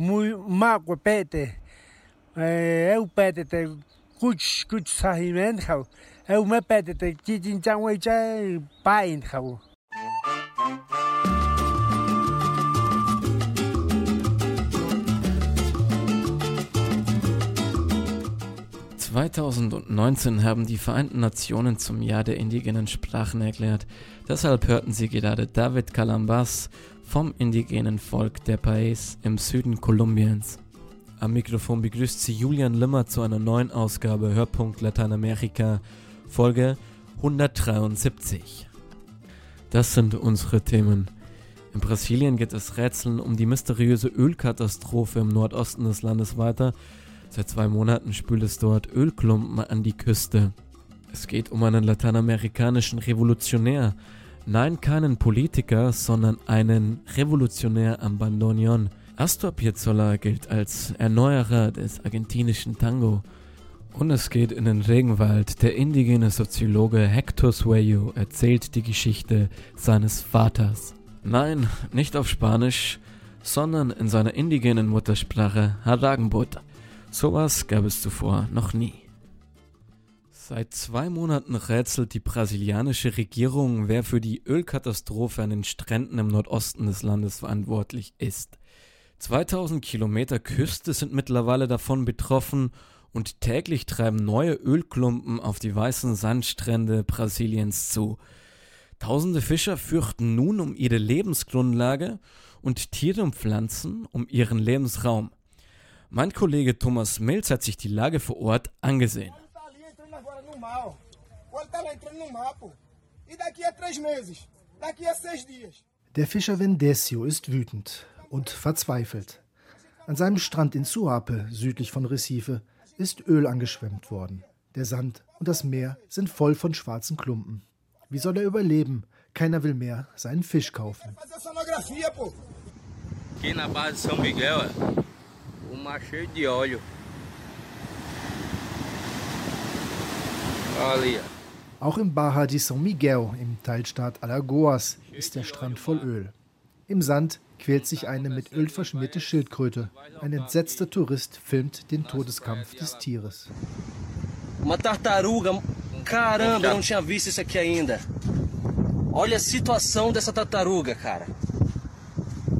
mágua pete. Eu pete te kuch kuch khau. Me pete te jijin chang wei chai pain khau. 2019 haben die Vereinten Nationen zum Jahr der indigenen Sprachen erklärt. Deshalb hörten Sie gerade David Calambas vom indigenen Volk der País im Süden Kolumbiens. Am Mikrofon begrüßt Sie Julian Limmer zu einer neuen Ausgabe Hörpunkt Lateinamerika, Folge 173. Das sind unsere Themen. In Brasilien geht es Rätseln um die mysteriöse Ölkatastrophe im Nordosten des Landes weiter Seit zwei Monaten spült es dort Ölklumpen an die Küste. Es geht um einen lateinamerikanischen Revolutionär. Nein, keinen Politiker, sondern einen Revolutionär am Bandoneon. Astor Piazzolla gilt als Erneuerer des argentinischen Tango. Und es geht in den Regenwald. Der indigene Soziologe Hector Sueyo erzählt die Geschichte seines Vaters. Nein, nicht auf Spanisch, sondern in seiner indigenen Muttersprache Haragenbut. Sowas gab es zuvor noch nie. Seit zwei Monaten rätselt die brasilianische Regierung, wer für die Ölkatastrophe an den Stränden im Nordosten des Landes verantwortlich ist. 2000 Kilometer Küste sind mittlerweile davon betroffen und täglich treiben neue Ölklumpen auf die weißen Sandstrände Brasiliens zu. Tausende Fischer fürchten nun um ihre Lebensgrundlage und Tiere und Pflanzen um ihren Lebensraum. Mein Kollege Thomas Mills hat sich die Lage vor Ort angesehen. Der Fischer Vendesio ist wütend und verzweifelt. An seinem Strand in Suape, südlich von Recife, ist Öl angeschwemmt worden. Der Sand und das Meer sind voll von schwarzen Klumpen. Wie soll er überleben? Keiner will mehr seinen Fisch kaufen. O mar cheio de óleo. Ali. Auch im Baja de São Miguel, im Teilstaat Alagoas, ist der Strand voll Öl. Im Sand quält sich eine mit Öl verschmierte Schildkröte. Ein entsetzter Tourist filmt den Todeskampf des Tieres. Uma tartaruga. Caramba, eu não tinha visto isso aqui ainda. Olha a situação dessa tartaruga, cara. Olha a situação dela, coitadinha, cara.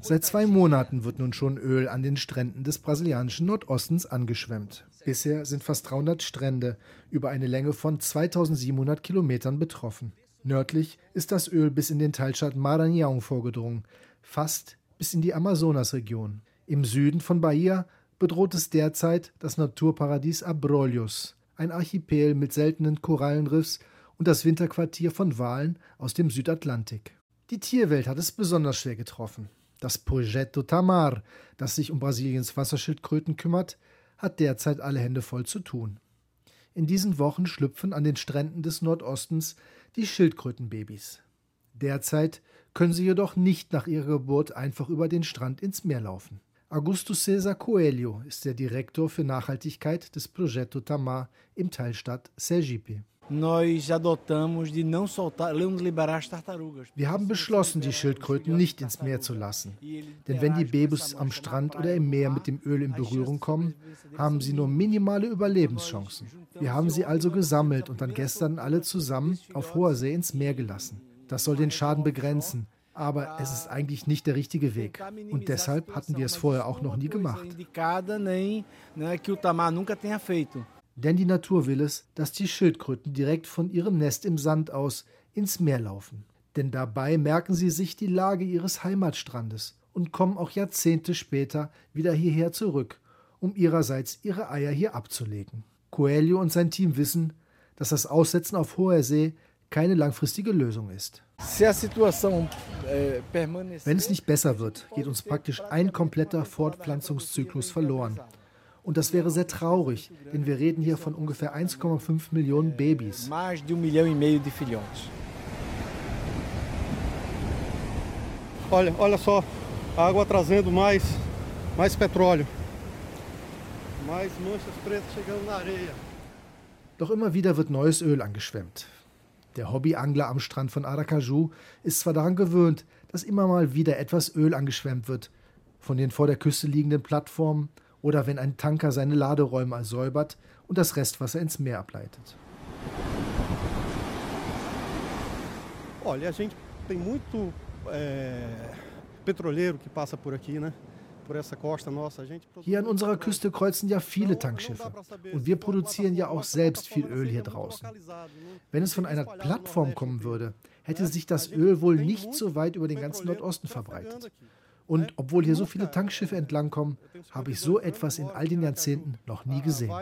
Seit zwei Monaten wird nun schon Öl an den Stränden des brasilianischen Nordostens angeschwemmt. Bisher sind fast 300 Strände über eine Länge von 2700 Kilometern betroffen. Nördlich ist das Öl bis in den Teilstaat Maranhão vorgedrungen, fast bis in die Amazonasregion. Im Süden von Bahia bedroht es derzeit das Naturparadies Abrolhos, ein Archipel mit seltenen Korallenriffs und das Winterquartier von Walen aus dem Südatlantik. Die Tierwelt hat es besonders schwer getroffen. Das Progetto Tamar, das sich um Brasiliens Wasserschildkröten kümmert, hat derzeit alle Hände voll zu tun. In diesen Wochen schlüpfen an den Stränden des Nordostens die Schildkrötenbabys. Derzeit können sie jedoch nicht nach ihrer Geburt einfach über den Strand ins Meer laufen. Augusto César Coelho ist der Direktor für Nachhaltigkeit des Progetto Tamar im Teilstaat Sergipe. Wir haben beschlossen, die Schildkröten nicht ins Meer zu lassen. Denn wenn die Babys am Strand oder im Meer mit dem Öl in Berührung kommen, haben sie nur minimale Überlebenschancen. Wir haben sie also gesammelt und dann gestern alle zusammen auf hoher See ins Meer gelassen. Das soll den Schaden begrenzen. Aber es ist eigentlich nicht der richtige Weg. Und deshalb hatten wir es vorher auch noch nie gemacht. Denn die Natur will es, dass die Schildkröten direkt von ihrem Nest im Sand aus ins Meer laufen. Denn dabei merken sie sich die Lage ihres Heimatstrandes und kommen auch Jahrzehnte später wieder hierher zurück, um ihrerseits ihre Eier hier abzulegen. Coelho und sein Team wissen, dass das Aussetzen auf hoher See keine langfristige Lösung ist. Wenn es nicht besser wird, geht uns praktisch ein kompletter Fortpflanzungszyklus verloren. Und das wäre sehr traurig, denn wir reden hier von ungefähr 1,5 Millionen Babys. Olha, olha só, a água trazendo mais, mais petróleo. Mais manchas pretas chegando na areia. Doch immer wieder wird neues Öl angeschwemmt. Der Hobbyangler am Strand von Aracaju ist zwar daran gewöhnt, dass immer mal wieder etwas Öl angeschwemmt wird von den vor der Küste liegenden Plattformen oder wenn ein Tanker seine Laderäume säubert und das Restwasser ins Meer ableitet. Olha, a gente tem muito é, petroleiro que passa por aqui, né? Hier an unserer Küste kreuzen ja viele Tankschiffe und wir produzieren ja auch selbst viel Öl hier draußen. Wenn es von einer Plattform kommen würde, hätte sich das Öl wohl nicht so weit über den ganzen Nordosten verbreitet. Und obwohl hier so viele Tankschiffe entlangkommen, habe ich so etwas in all den Jahrzehnten noch nie gesehen.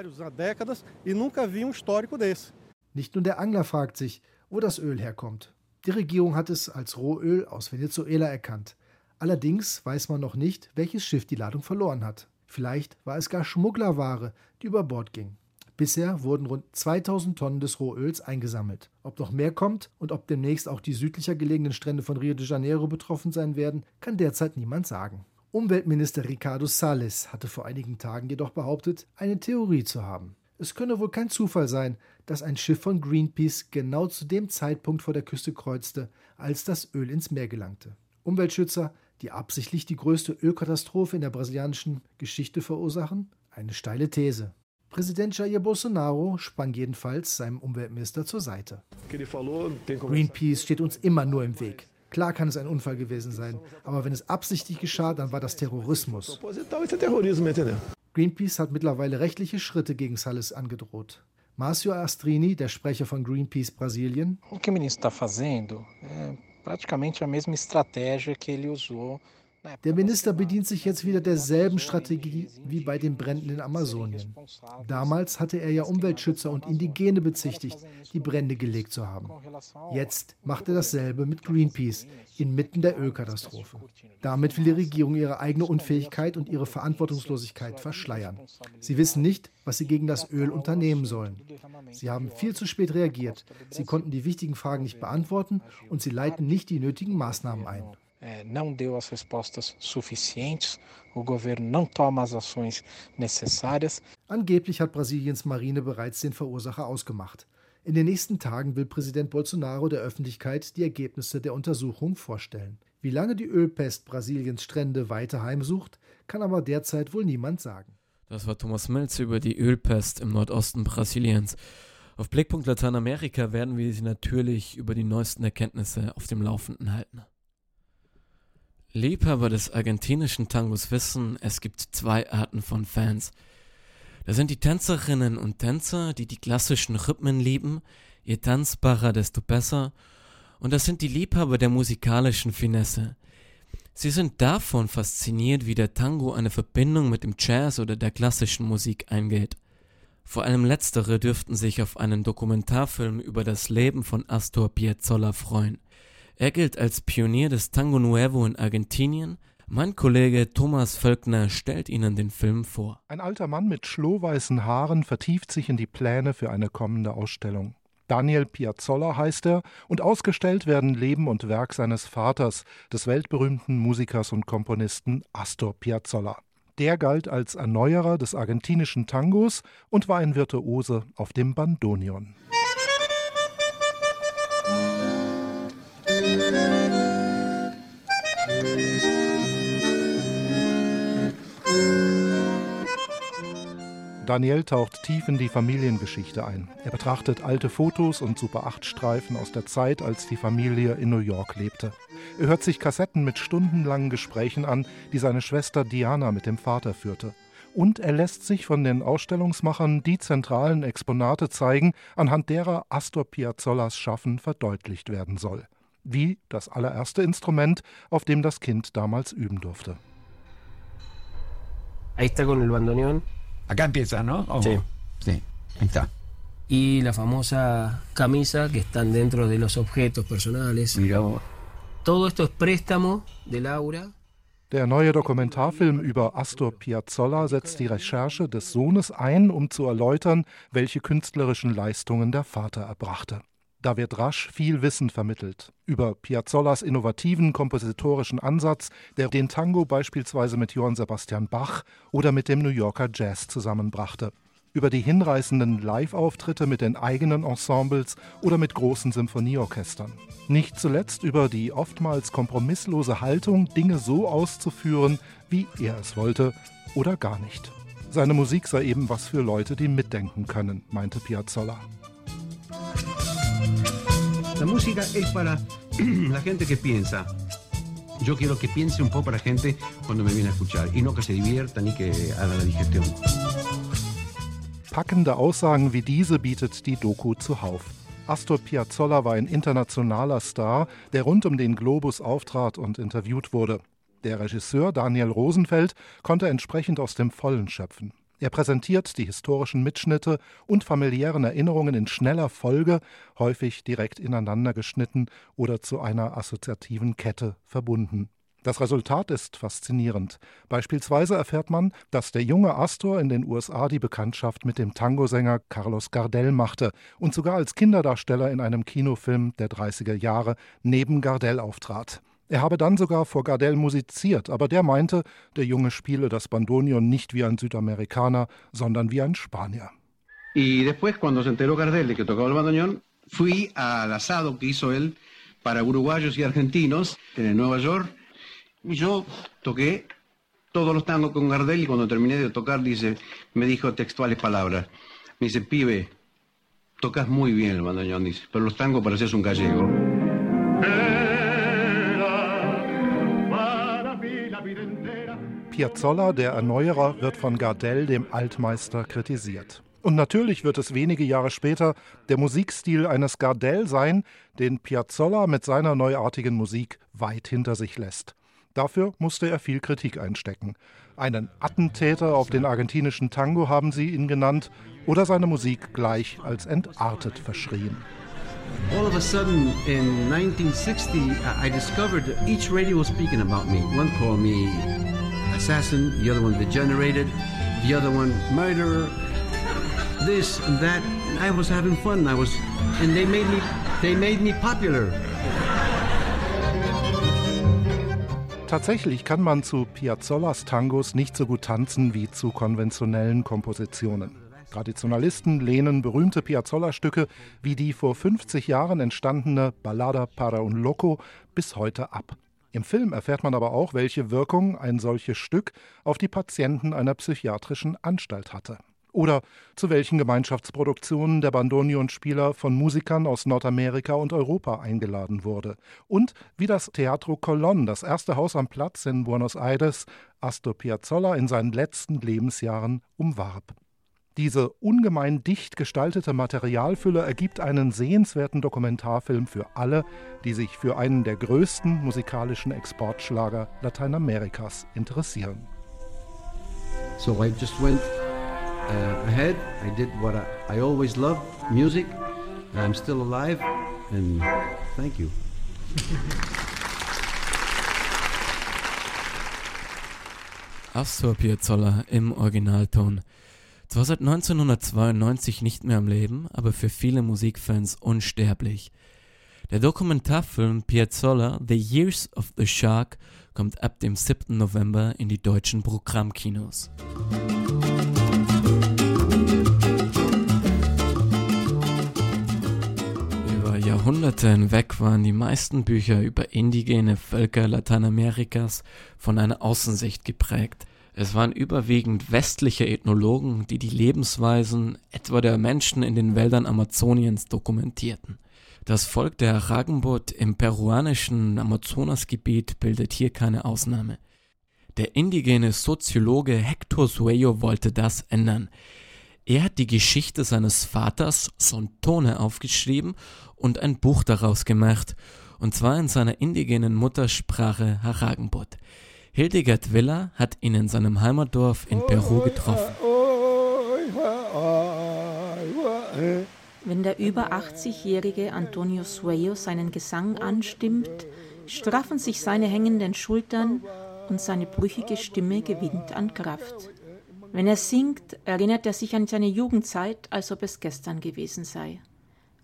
Nicht nur der Angler fragt sich, wo das Öl herkommt. Die Regierung hat es als Rohöl aus Venezuela erkannt. Allerdings weiß man noch nicht, welches Schiff die Ladung verloren hat. Vielleicht war es gar Schmugglerware, die über Bord ging. Bisher wurden rund 2000 Tonnen des Rohöls eingesammelt. Ob noch mehr kommt und ob demnächst auch die südlicher gelegenen Strände von Rio de Janeiro betroffen sein werden, kann derzeit niemand sagen. Umweltminister Ricardo Salles hatte vor einigen Tagen jedoch behauptet, eine Theorie zu haben. Es könne wohl kein Zufall sein, dass ein Schiff von Greenpeace genau zu dem Zeitpunkt vor der Küste kreuzte, als das Öl ins Meer gelangte. Umweltschützer die absichtlich die größte Ölkatastrophe in der brasilianischen Geschichte verursachen? Eine steile These. Präsident Jair Bolsonaro sprang jedenfalls seinem Umweltminister zur Seite. Greenpeace steht uns immer nur im Weg. Klar kann es ein Unfall gewesen sein, aber wenn es absichtlich geschah, dann war das Terrorismus. Greenpeace hat mittlerweile rechtliche Schritte gegen Salles angedroht. Márcio Astrini, der Sprecher von Greenpeace Brasilien. O que o ministro está fazendo é praticamente a mesma estratégia Der Minister bedient sich jetzt wieder derselben Strategie wie bei den Bränden in Amazonien. Damals hatte er ja Umweltschützer und Indigene bezichtigt, die Brände gelegt zu haben. Jetzt macht er dasselbe mit Greenpeace inmitten der Ölkatastrophe. Damit will die Regierung ihre eigene Unfähigkeit und ihre Verantwortungslosigkeit verschleiern. Sie wissen nicht, was sie gegen das Öl unternehmen sollen. Sie haben viel zu spät reagiert. Sie konnten die wichtigen Fragen nicht beantworten und sie leiten nicht die nötigen Maßnahmen ein é, não deu as respostas suficientes, o governo não toma as ações necessárias. Angeblich hat Brasiliens Marine bereits den Verursacher ausgemacht. In den nächsten Tagen will Präsident Bolsonaro der Öffentlichkeit die Ergebnisse der Untersuchung vorstellen. Wie lange die Ölpest Brasiliens Strände weiter heimsucht, kann aber derzeit wohl niemand sagen. Das war Thomas Milz über die Ölpest im Nordosten Brasiliens. Auf Blickpunkt Lateinamerika werden wir Sie natürlich über die neuesten Erkenntnisse auf dem Laufenden halten. Liebhaber des argentinischen Tangos wissen, es gibt zwei Arten von Fans. Das sind die Tänzerinnen und Tänzer, die die klassischen Rhythmen lieben, je tanzbarer, desto besser, und das sind die Liebhaber der musikalischen Finesse. Sie sind davon fasziniert, wie der Tango eine Verbindung mit dem Jazz oder der klassischen Musik eingeht. Vor allem letztere dürften sich auf einen Dokumentarfilm über das Leben von Astor Piazzolla freuen. Er gilt als Pionier des Tango Nuevo in Argentinien. Mein Kollege Thomas Völkner stellt Ihnen den Film vor. Ein alter Mann mit schlohweißen Haaren vertieft sich in die Pläne für eine kommende Ausstellung. Daniel Piazzolla heißt er, und ausgestellt werden Leben und Werk seines Vaters, des weltberühmten Musikers und Komponisten Astor Piazzolla. Der galt als Erneuerer des argentinischen Tangos und war ein Virtuose auf dem Bandonion. Daniel taucht tief in die Familiengeschichte ein. Er betrachtet alte Fotos und Super-8-Streifen aus der Zeit, als die Familie in New York lebte. Er hört sich Kassetten mit stundenlangen Gesprächen an, die seine Schwester Diana mit dem Vater führte. Und er lässt sich von den Ausstellungsmachern die zentralen Exponate zeigen, anhand derer Astor Piazzollas Schaffen verdeutlicht werden soll. Wie das allererste Instrument, auf dem das Kind damals üben durfte. Ahí está con el bandoneón. Acá empieza, ¿no? ¿O? Sí. Sí, ahí está. Y la famosa camisa que están dentro de los objetos personales. Mira vos. Todo esto es préstamo de Laura. Der neue Dokumentarfilm über Astor Piazzolla setzt die Recherche des Sohnes ein, um zu erläutern, welche künstlerischen Leistungen der Vater erbrachte. Da wird rasch viel Wissen vermittelt über Piazzollas innovativen kompositorischen Ansatz, der den Tango beispielsweise mit Johann Sebastian Bach oder mit dem New Yorker Jazz zusammenbrachte. über die hinreißenden Live-Auftritte mit den eigenen Ensembles oder mit großen Symphonieorchestern. Nicht zuletzt über die oftmals kompromisslose Haltung, Dinge so auszuführen, wie er es wollte oder gar nicht. Seine Musik sei eben was für Leute, die mitdenken können, meinte Piazzolla. La música es para la gente que piensa. Yo quiero que piense un poco la gente cuando me viene a escuchar y no que se divierta ni que haga la digestión. Packende Aussagen wie diese bietet die Doku zuhauf. Astor Piazzolla war ein internationaler Star, der rund um den Globus auftrat und interviewt wurde. Der Regisseur Daniel Rosenfeld konnte entsprechend aus dem Vollen schöpfen. Er präsentiert die historischen Mitschnitte und familiären Erinnerungen in schneller Folge, häufig direkt ineinander geschnitten oder zu einer assoziativen Kette verbunden. Das Resultat ist faszinierend. Beispielsweise erfährt man, dass der junge Astor in den USA die Bekanntschaft mit dem Tangosänger Carlos Gardel machte und sogar als Kinderdarsteller in einem Kinofilm der 30er Jahre neben Gardel auftrat. Er habe dann sogar vor Gardel musiziert, aber der meinte, der Junge spiele das Bandonion nicht wie ein Südamerikaner, sondern wie ein Spanier. Y después, cuando se enteró Gardel de que tocaba el bandoneón, fui al asado que hizo él para uruguayos y argentinos en Nueva York. Y yo toqué todos los tangos con Gardel y cuando terminé de tocar, dice, me dijo textuales palabras. Me dice, pibe, tocas muy bien el bandoneón, dice, pero los tangos pareces un gallego. Piazzolla, der Erneuerer, wird von Gardel, dem Altmeister, kritisiert. Und natürlich wird es wenige Jahre später der Musikstil eines Gardel sein, den Piazzolla mit seiner neuartigen Musik weit hinter sich lässt. Dafür musste er viel Kritik einstecken. Einen Attentäter auf den argentinischen Tango haben sie ihn genannt oder seine Musik gleich als entartet verschrien. All of a sudden, in 1960, I discovered each radio was speaking about me. One called me assassin, the other one degenerated, the other one murderer, this and that. And I was having fun. I was, and they made me, they made me popular. Tatsächlich kann man zu Piazzollas Tangos nicht so gut tanzen wie zu konventionellen Kompositionen. Traditionalisten lehnen berühmte Piazzolla-Stücke wie die vor 50 Jahren entstandene Ballada para un Loco bis heute ab. Im Film erfährt man aber auch, welche Wirkung ein solches Stück auf die Patienten einer psychiatrischen Anstalt hatte. Oder zu welchen Gemeinschaftsproduktionen der Bandonionspieler von Musikern aus Nordamerika und Europa eingeladen wurde. Und wie das Teatro Colón, das erste Haus am Platz in Buenos Aires, Astor Piazzolla in seinen letzten Lebensjahren umwarb. Diese ungemein dicht gestaltete Materialfülle ergibt einen sehenswerten Dokumentarfilm für alle, die sich für einen der größten musikalischen Exportschlager Lateinamerikas interessieren. So I just went uh, ahead. I did what I, I always loved, music. I'm still alive, and thank you. Astor Piazzolla im Originalton. Zwar seit 1992 nicht mehr am Leben, aber für viele Musikfans unsterblich. Der Dokumentarfilm Piazzolla The Years of the Shark kommt ab dem 7. November in die deutschen Programmkinos. Über Jahrhunderte hinweg waren die meisten Bücher über indigene Völker Lateinamerikas von einer Außensicht geprägt. Es waren überwiegend westliche Ethnologen, die die Lebensweisen etwa der Menschen in den Wäldern Amazoniens dokumentierten. Das Volk der Ragenbot im peruanischen Amazonasgebiet bildet hier keine Ausnahme. Der indigene Soziologe Hector Sueyo wollte das ändern. Er hat die Geschichte seines Vaters Sontone aufgeschrieben und ein Buch daraus gemacht, und zwar in seiner indigenen Muttersprache Haragenbot. Hildegard Villa hat ihn in seinem Heimatdorf in Peru getroffen. Wenn der über 80-jährige Antonio Sueyo seinen Gesang anstimmt, straffen sich seine hängenden Schultern und seine brüchige Stimme gewinnt an Kraft. Wenn er singt, erinnert er sich an seine Jugendzeit, als ob es gestern gewesen sei.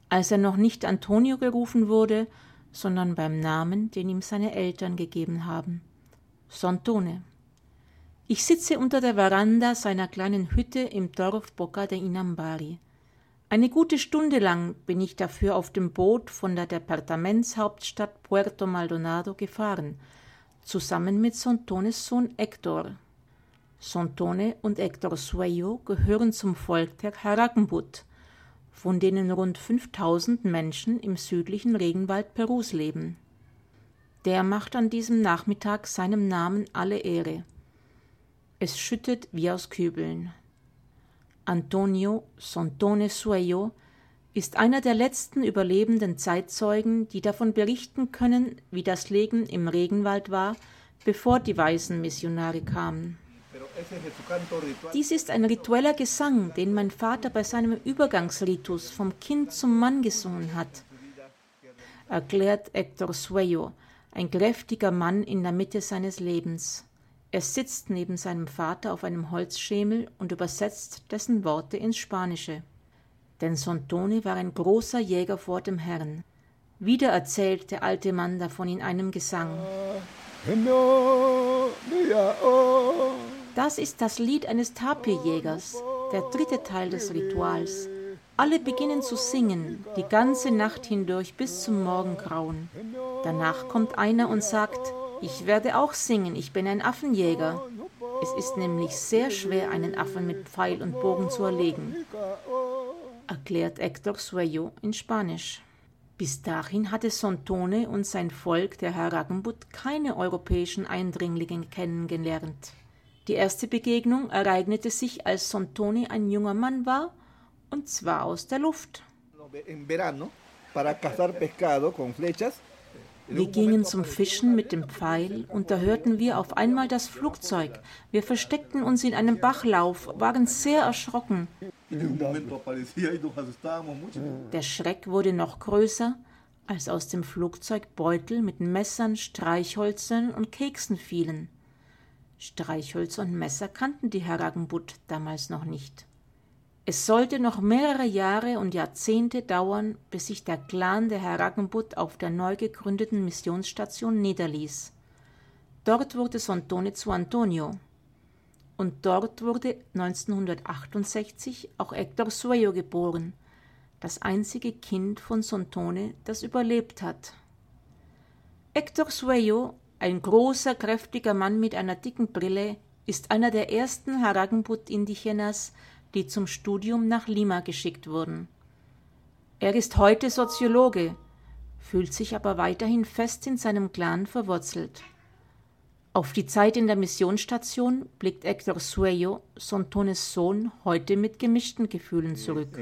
Als er noch nicht Antonio gerufen wurde, sondern beim Namen, den ihm seine Eltern gegeben haben. Sontone. Ich sitze unter der Veranda seiner kleinen Hütte im Dorf Boca de Inambari. Eine gute Stunde lang bin ich dafür auf dem Boot von der Departementshauptstadt Puerto Maldonado gefahren, zusammen mit Sontones Sohn Hector. Sontone und Hector Sueyo gehören zum Volk der Harakenbut, von denen rund 5000 Menschen im südlichen Regenwald Perus leben. Der macht an diesem Nachmittag seinem Namen alle Ehre. Es schüttet wie aus Kübeln. Antonio Sontone Sueyo ist einer der letzten überlebenden Zeitzeugen, die davon berichten können, wie das Leben im Regenwald war, bevor die weißen Missionare kamen. Dies ist ein ritueller Gesang, den mein Vater bei seinem Übergangsritus vom Kind zum Mann gesungen hat, erklärt Hector Sueyo, ein kräftiger Mann in der Mitte seines Lebens. Er sitzt neben seinem Vater auf einem Holzschemel und übersetzt dessen Worte ins Spanische. Denn Sontone war ein großer Jäger vor dem Herrn. Wieder erzählt der alte Mann davon in einem Gesang. Das ist das Lied eines Tapirjägers, der dritte Teil des Rituals. Alle beginnen zu singen, die ganze Nacht hindurch bis zum Morgengrauen. Danach kommt einer und sagt, ich werde auch singen, ich bin ein Affenjäger. Es ist nämlich sehr schwer, einen Affen mit Pfeil und Bogen zu erlegen, erklärt Hector Sueyo in Spanisch. Bis dahin hatte Sontone und sein Volk, der Haragenbut, keine europäischen Eindringlinge kennengelernt. Die erste Begegnung ereignete sich, als Sontone ein junger Mann war, und zwar aus der Luft. Wir gingen zum Fischen mit dem Pfeil und da hörten wir auf einmal das Flugzeug. Wir versteckten uns in einem Bachlauf, waren sehr erschrocken. Der Schreck wurde noch größer, als aus dem Flugzeug Beutel mit Messern, Streichhölzern und Keksen fielen. Streichhölzer und Messer kannten die Haragenbut damals noch nicht. Es sollte noch mehrere Jahre und Jahrzehnte dauern, bis sich der Clan der Haragenbut auf der neu gegründeten Missionsstation niederließ. Dort wurde Sontone zu Antonio. Und dort wurde 1968 auch Hector Sueyo geboren, das einzige Kind von Sontone, das überlebt hat. Hector Sueyo ein großer, kräftiger Mann mit einer dicken Brille ist einer der ersten Haragenput-Indigenas, die zum Studium nach Lima geschickt wurden. Er ist heute Soziologe, fühlt sich aber weiterhin fest in seinem Clan verwurzelt. Auf die Zeit in der Missionsstation blickt Hector Sueyo, Sontones Sohn, heute mit gemischten Gefühlen zurück.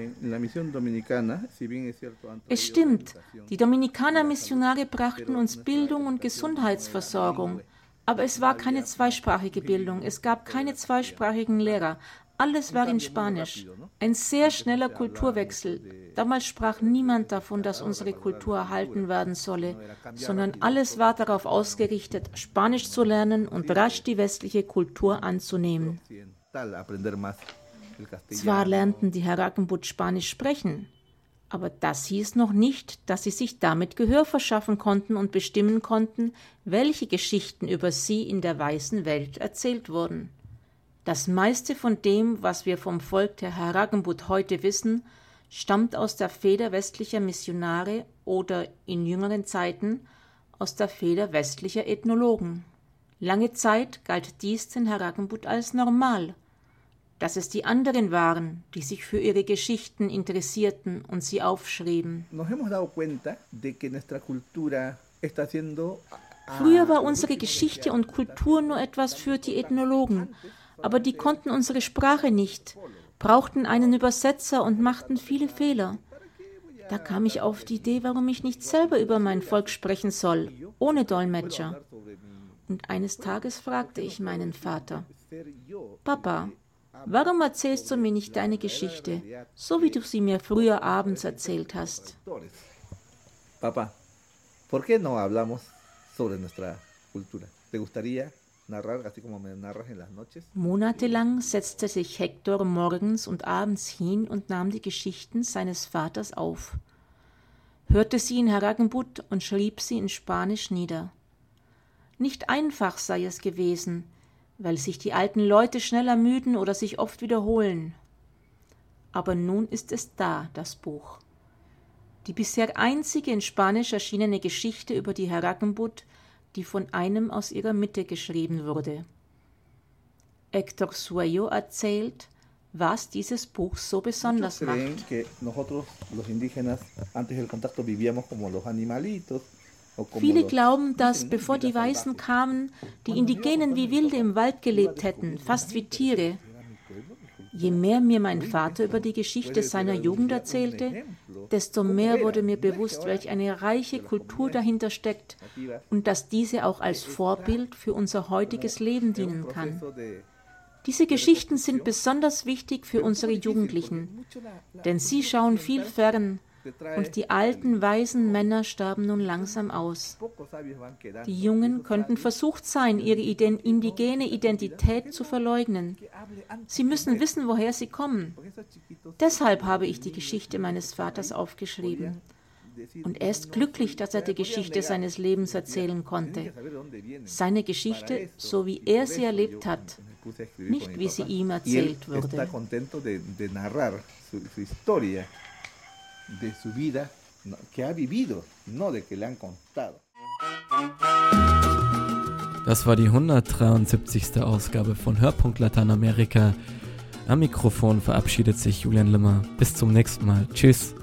Es stimmt, die Dominikaner-Missionare brachten uns Bildung und Gesundheitsversorgung, aber es war keine zweisprachige Bildung, es gab keine zweisprachigen Lehrer, alles war in Spanisch. Ein sehr schneller Kulturwechsel. Damals sprach niemand davon, dass unsere Kultur erhalten werden solle, sondern alles war darauf ausgerichtet, Spanisch zu lernen und rasch die westliche Kultur anzunehmen. Zwar lernten die Harakenbut Spanisch sprechen, aber das hieß noch nicht, dass sie sich damit Gehör verschaffen konnten und bestimmen konnten, welche Geschichten über sie in der weißen Welt erzählt wurden. Das meiste von dem, was wir vom Volk der Haragenbut heute wissen, stammt aus der Feder westlicher Missionare oder in jüngeren Zeiten aus der Feder westlicher Ethnologen. Lange Zeit galt dies den Haragenbut als normal, dass es die anderen waren, die sich für ihre Geschichten interessierten und sie aufschrieben. Früher war unsere Geschichte und Kultur nur etwas für die Ethnologen, aber die konnten unsere Sprache nicht, brauchten einen Übersetzer und machten viele Fehler. Da kam ich auf die Idee, warum ich nicht selber über mein Volk sprechen soll, ohne Dolmetscher. Und eines Tages fragte ich meinen Vater, Papa, warum erzählst du mir nicht deine Geschichte, so wie du sie mir früher abends erzählt hast? Papa, ¿por qué no hablamos sobre nuestra cultura? ¿Te gustaría Monatelang setzte sich Hector morgens und abends hin und nahm die Geschichten seines Vaters auf, hörte sie in Haragenbut und schrieb sie in Spanisch nieder. Nicht einfach sei es gewesen, weil sich die alten Leute schnell ermüden oder sich oft wiederholen. Aber nun ist es da, das Buch. Die bisher einzige in Spanisch erschienene Geschichte über die Herakenbut, die von einem aus ihrer Mitte geschrieben wurde. Héctor Sueyo erzählt, was dieses Buch so besonders macht. Viele glauben, dass bevor die Weißen kamen, die Indigenen wie Wilde im Wald gelebt hätten, fast wie Tiere. Je mehr mir mein Vater über die Geschichte seiner Jugend erzählte, desto mehr wurde mir bewusst, welch eine reiche Kultur dahinter steckt und dass diese auch als Vorbild für unser heutiges Leben dienen kann. Diese Geschichten sind besonders wichtig für unsere Jugendlichen, denn sie schauen viel fern und die alten, weisen Männer starben nun langsam aus. Die Jungen könnten versucht sein, ihre indigene Identität zu verleugnen. Sie müssen wissen, woher sie kommen. Deshalb habe ich die Geschichte meines Vaters aufgeschrieben. Und er ist glücklich, dass er die Geschichte seines Lebens erzählen konnte. Seine Geschichte, so wie er sie erlebt hat, nicht wie sie ihm erzählt wurde. De su vida que ha vivido, no de que le han contado. Das war die 173. Ausgabe von Hörpunkt Lateinamerika. Am Mikrofon verabschiedet sich Julian Limmer. Bis zum nächsten Mal. Tschüss.